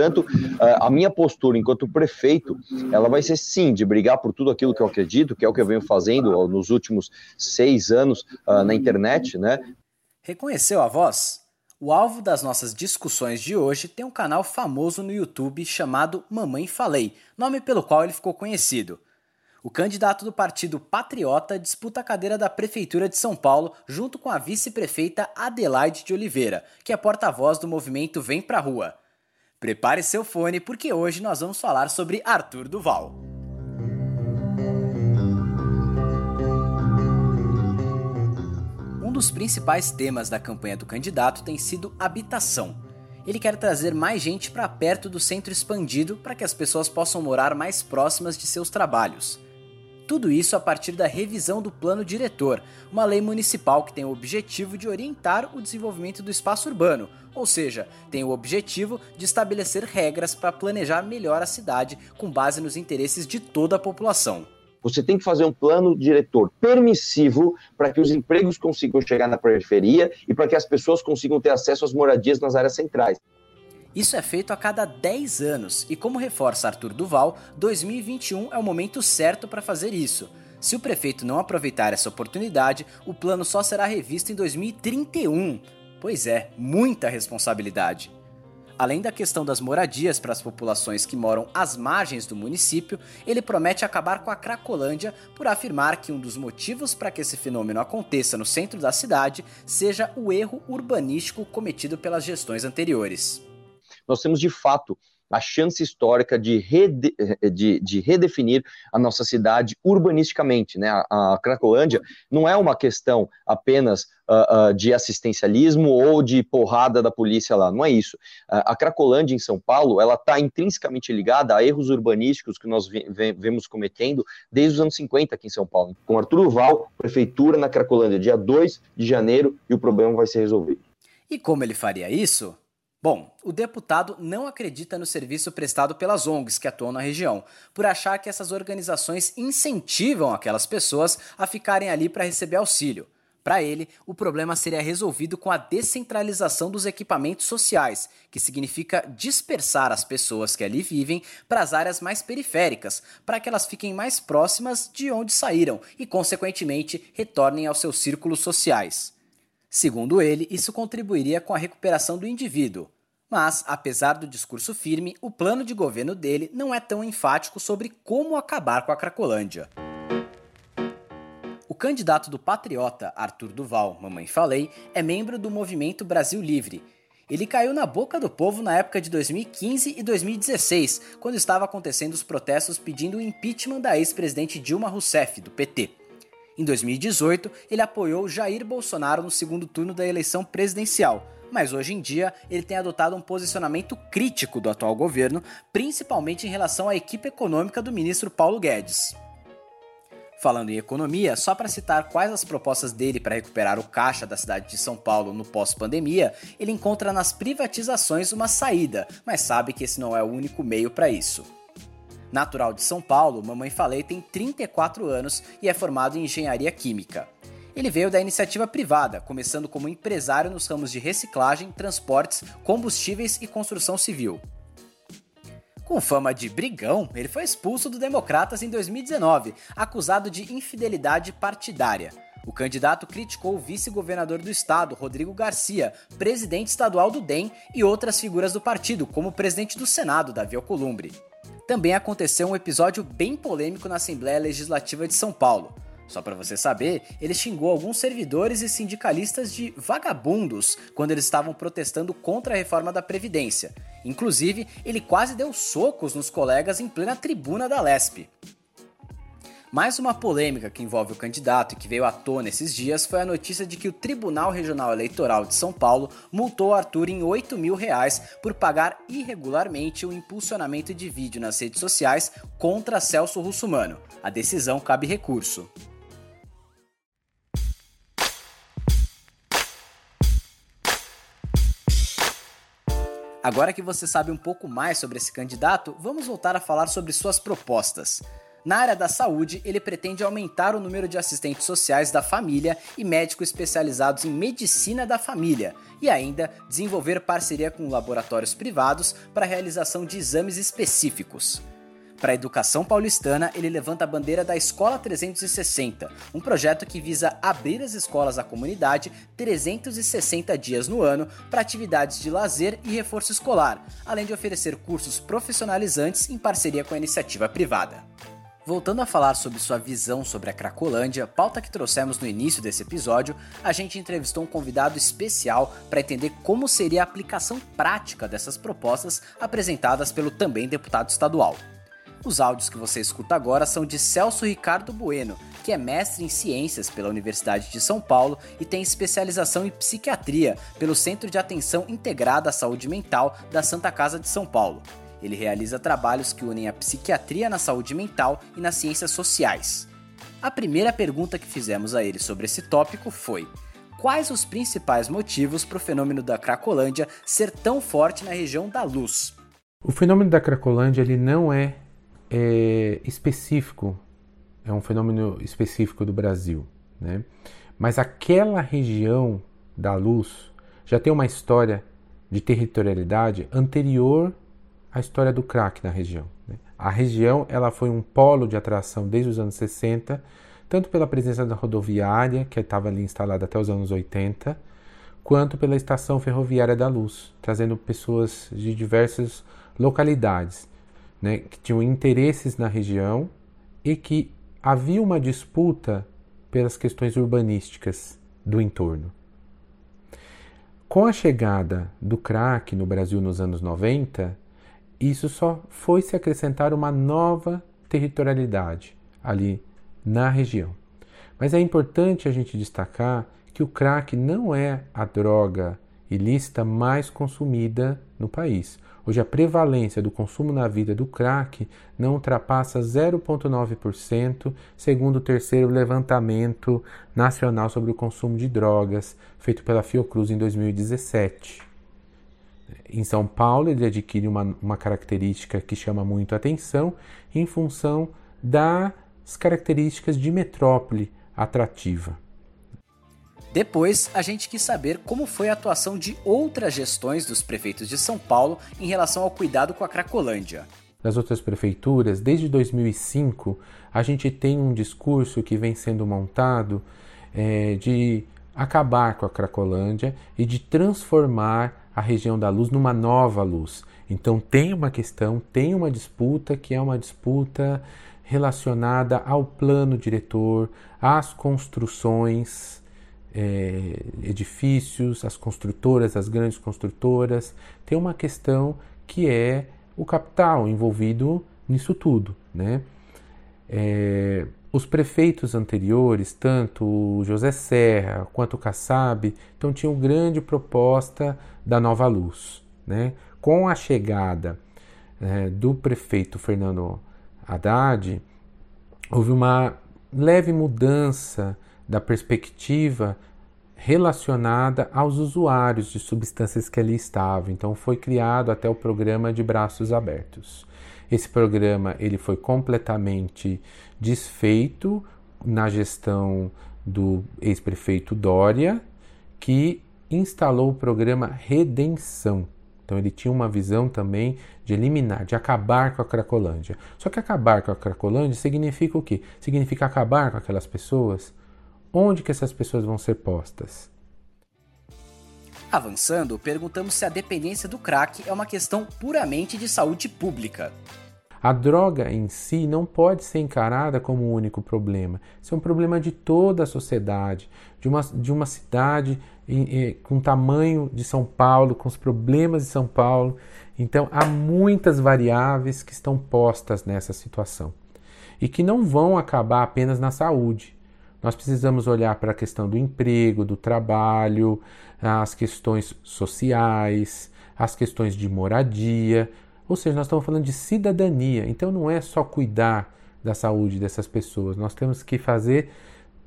Portanto, a minha postura enquanto prefeito, ela vai ser sim de brigar por tudo aquilo que eu acredito, que é o que eu venho fazendo nos últimos seis anos uh, na internet, né? Reconheceu a voz? O alvo das nossas discussões de hoje tem um canal famoso no YouTube chamado Mamãe Falei, nome pelo qual ele ficou conhecido. O candidato do Partido Patriota disputa a cadeira da Prefeitura de São Paulo junto com a vice-prefeita Adelaide de Oliveira, que é porta-voz do movimento Vem Pra Rua. Prepare seu fone porque hoje nós vamos falar sobre Arthur Duval. Um dos principais temas da campanha do candidato tem sido habitação. Ele quer trazer mais gente para perto do centro expandido para que as pessoas possam morar mais próximas de seus trabalhos. Tudo isso a partir da revisão do Plano Diretor, uma lei municipal que tem o objetivo de orientar o desenvolvimento do espaço urbano, ou seja, tem o objetivo de estabelecer regras para planejar melhor a cidade com base nos interesses de toda a população. Você tem que fazer um plano diretor permissivo para que os empregos consigam chegar na periferia e para que as pessoas consigam ter acesso às moradias nas áreas centrais. Isso é feito a cada 10 anos e, como reforça Arthur Duval, 2021 é o momento certo para fazer isso. Se o prefeito não aproveitar essa oportunidade, o plano só será revisto em 2031. Pois é, muita responsabilidade. Além da questão das moradias para as populações que moram às margens do município, ele promete acabar com a Cracolândia por afirmar que um dos motivos para que esse fenômeno aconteça no centro da cidade seja o erro urbanístico cometido pelas gestões anteriores nós temos de fato a chance histórica de, rede, de, de, redefinir a nossa cidade urbanisticamente. Né? A, a Cracolândia não é uma questão apenas uh, uh, de assistencialismo ou de porrada da polícia lá, não é isso. Uh, a Cracolândia em São Paulo, ela está intrinsecamente ligada a erros urbanísticos que nós vemos cometendo desde os anos 50 aqui em São Paulo. Com Arturo Val, prefeitura na Cracolândia, dia 2 de janeiro, e o problema vai ser resolvido. E como ele faria isso? Bom, o deputado não acredita no serviço prestado pelas ONGs que atuam na região, por achar que essas organizações incentivam aquelas pessoas a ficarem ali para receber auxílio. Para ele, o problema seria resolvido com a descentralização dos equipamentos sociais, que significa dispersar as pessoas que ali vivem para as áreas mais periféricas, para que elas fiquem mais próximas de onde saíram e, consequentemente, retornem aos seus círculos sociais. Segundo ele, isso contribuiria com a recuperação do indivíduo. Mas, apesar do discurso firme, o plano de governo dele não é tão enfático sobre como acabar com a Cracolândia. O candidato do Patriota, Arthur Duval, mamãe falei, é membro do movimento Brasil Livre. Ele caiu na boca do povo na época de 2015 e 2016, quando estava acontecendo os protestos pedindo o impeachment da ex-presidente Dilma Rousseff, do PT. Em 2018, ele apoiou Jair Bolsonaro no segundo turno da eleição presidencial, mas hoje em dia ele tem adotado um posicionamento crítico do atual governo, principalmente em relação à equipe econômica do ministro Paulo Guedes. Falando em economia, só para citar quais as propostas dele para recuperar o caixa da cidade de São Paulo no pós-pandemia, ele encontra nas privatizações uma saída, mas sabe que esse não é o único meio para isso. Natural de São Paulo, Mamãe Falei tem 34 anos e é formado em engenharia química. Ele veio da iniciativa privada, começando como empresário nos ramos de reciclagem, transportes, combustíveis e construção civil. Com fama de brigão, ele foi expulso do Democratas em 2019, acusado de infidelidade partidária. O candidato criticou o vice-governador do estado, Rodrigo Garcia, presidente estadual do DEM e outras figuras do partido, como o presidente do Senado, Davi Alcolumbre também aconteceu um episódio bem polêmico na Assembleia Legislativa de São Paulo. Só para você saber, ele xingou alguns servidores e sindicalistas de vagabundos quando eles estavam protestando contra a reforma da Previdência. Inclusive, ele quase deu socos nos colegas em plena tribuna da Lesp. Mais uma polêmica que envolve o candidato e que veio à tona esses dias foi a notícia de que o Tribunal Regional Eleitoral de São Paulo multou Arthur em 8 mil reais por pagar irregularmente o impulsionamento de vídeo nas redes sociais contra Celso Russumano. A decisão cabe recurso. Agora que você sabe um pouco mais sobre esse candidato, vamos voltar a falar sobre suas propostas. Na área da saúde, ele pretende aumentar o número de assistentes sociais da família e médicos especializados em medicina da família, e ainda desenvolver parceria com laboratórios privados para a realização de exames específicos. Para a educação paulistana, ele levanta a bandeira da Escola 360, um projeto que visa abrir as escolas à comunidade 360 dias no ano para atividades de lazer e reforço escolar, além de oferecer cursos profissionalizantes em parceria com a iniciativa privada. Voltando a falar sobre sua visão sobre a Cracolândia, pauta que trouxemos no início desse episódio, a gente entrevistou um convidado especial para entender como seria a aplicação prática dessas propostas apresentadas pelo também deputado estadual. Os áudios que você escuta agora são de Celso Ricardo Bueno, que é mestre em ciências pela Universidade de São Paulo e tem especialização em psiquiatria pelo Centro de Atenção Integrada à Saúde Mental da Santa Casa de São Paulo. Ele realiza trabalhos que unem a psiquiatria na saúde mental e nas ciências sociais. A primeira pergunta que fizemos a ele sobre esse tópico foi: quais os principais motivos para o fenômeno da Cracolândia ser tão forte na região da luz? O fenômeno da Cracolândia ele não é, é específico, é um fenômeno específico do Brasil, né? Mas aquela região da luz já tem uma história de territorialidade anterior a história do crack na região. Né? A região ela foi um polo de atração desde os anos 60, tanto pela presença da rodoviária, que estava ali instalada até os anos 80, quanto pela estação ferroviária da Luz, trazendo pessoas de diversas localidades né, que tinham interesses na região e que havia uma disputa pelas questões urbanísticas do entorno. Com a chegada do crack no Brasil nos anos 90, isso só foi se acrescentar uma nova territorialidade ali na região. Mas é importante a gente destacar que o crack não é a droga ilícita mais consumida no país. Hoje a prevalência do consumo na vida do crack não ultrapassa 0,9%, segundo o terceiro levantamento nacional sobre o consumo de drogas, feito pela Fiocruz em 2017. Em São Paulo, ele adquire uma, uma característica que chama muito a atenção em função das características de metrópole atrativa. Depois, a gente quis saber como foi a atuação de outras gestões dos prefeitos de São Paulo em relação ao cuidado com a Cracolândia. Das outras prefeituras, desde 2005, a gente tem um discurso que vem sendo montado é, de acabar com a Cracolândia e de transformar a região da luz numa nova luz. Então tem uma questão, tem uma disputa que é uma disputa relacionada ao plano diretor, às construções, é, edifícios, as construtoras, as grandes construtoras. Tem uma questão que é o capital envolvido nisso tudo, né? É, os prefeitos anteriores, tanto o José Serra quanto o Kassab, então tinham grande proposta da Nova Luz. Né? Com a chegada é, do prefeito Fernando Haddad, houve uma leve mudança da perspectiva relacionada aos usuários de substâncias que ali estavam. Então foi criado até o programa de braços abertos. Esse programa ele foi completamente desfeito na gestão do ex-prefeito Dória, que instalou o programa Redenção. Então ele tinha uma visão também de eliminar, de acabar com a Cracolândia. Só que acabar com a Cracolândia significa o quê? Significa acabar com aquelas pessoas. Onde que essas pessoas vão ser postas? Avançando, perguntamos se a dependência do crack é uma questão puramente de saúde pública. A droga em si não pode ser encarada como o um único problema. Isso é um problema de toda a sociedade, de uma, de uma cidade com o tamanho de São Paulo, com os problemas de São Paulo. Então, há muitas variáveis que estão postas nessa situação e que não vão acabar apenas na saúde. Nós precisamos olhar para a questão do emprego, do trabalho, as questões sociais, as questões de moradia. Ou seja, nós estamos falando de cidadania. Então não é só cuidar da saúde dessas pessoas, nós temos que fazer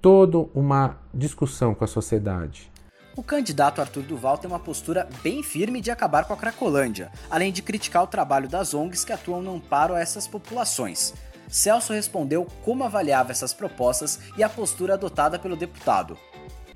toda uma discussão com a sociedade. O candidato Arthur Duval tem uma postura bem firme de acabar com a Cracolândia, além de criticar o trabalho das ONGs que atuam no amparo a essas populações. Celso respondeu como avaliava essas propostas e a postura adotada pelo deputado.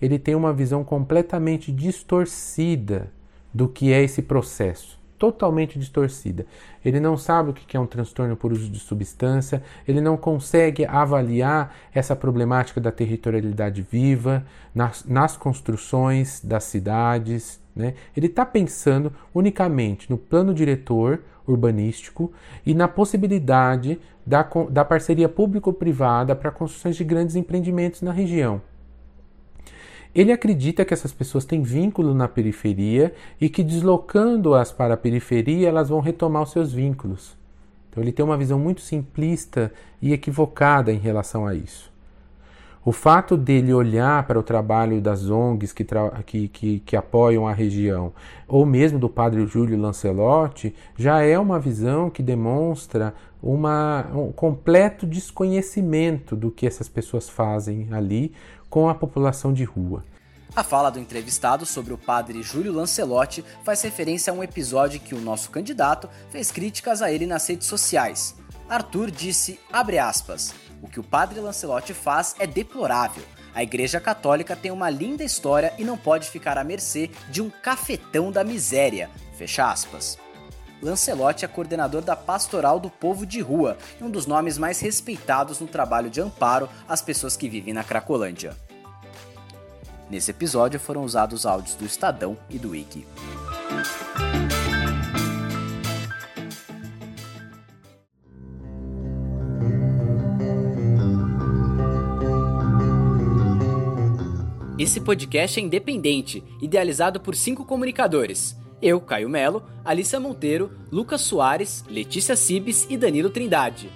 Ele tem uma visão completamente distorcida do que é esse processo totalmente distorcida. Ele não sabe o que é um transtorno por uso de substância, ele não consegue avaliar essa problemática da territorialidade viva nas, nas construções das cidades. Né? Ele está pensando unicamente no plano diretor urbanístico e na possibilidade da, da parceria público-privada para construções de grandes empreendimentos na região. Ele acredita que essas pessoas têm vínculo na periferia e que deslocando-as para a periferia elas vão retomar os seus vínculos. Então ele tem uma visão muito simplista e equivocada em relação a isso. O fato dele olhar para o trabalho das ONGs que, que, que, que, apoiam a região, ou mesmo do padre Júlio Lancelotti, já é uma visão que demonstra uma, um completo desconhecimento do que essas pessoas fazem ali, com a população de rua. A fala do entrevistado sobre o padre Júlio Lancelotti faz referência a um episódio que o nosso candidato fez críticas a ele nas redes sociais. Arthur disse, aspas, o que o padre Lancelotti faz é deplorável. A Igreja Católica tem uma linda história e não pode ficar à mercê de um cafetão da miséria. Fecha aspas. Lancelotti é coordenador da Pastoral do Povo de Rua e um dos nomes mais respeitados no trabalho de amparo às pessoas que vivem na Cracolândia. Nesse episódio foram usados áudios do Estadão e do Wiki. Esse podcast é independente, idealizado por cinco comunicadores eu, Caio Melo, Alissa Monteiro, Lucas Soares, Letícia Cibes e Danilo Trindade.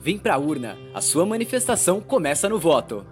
Vem pra urna, a sua manifestação começa no voto.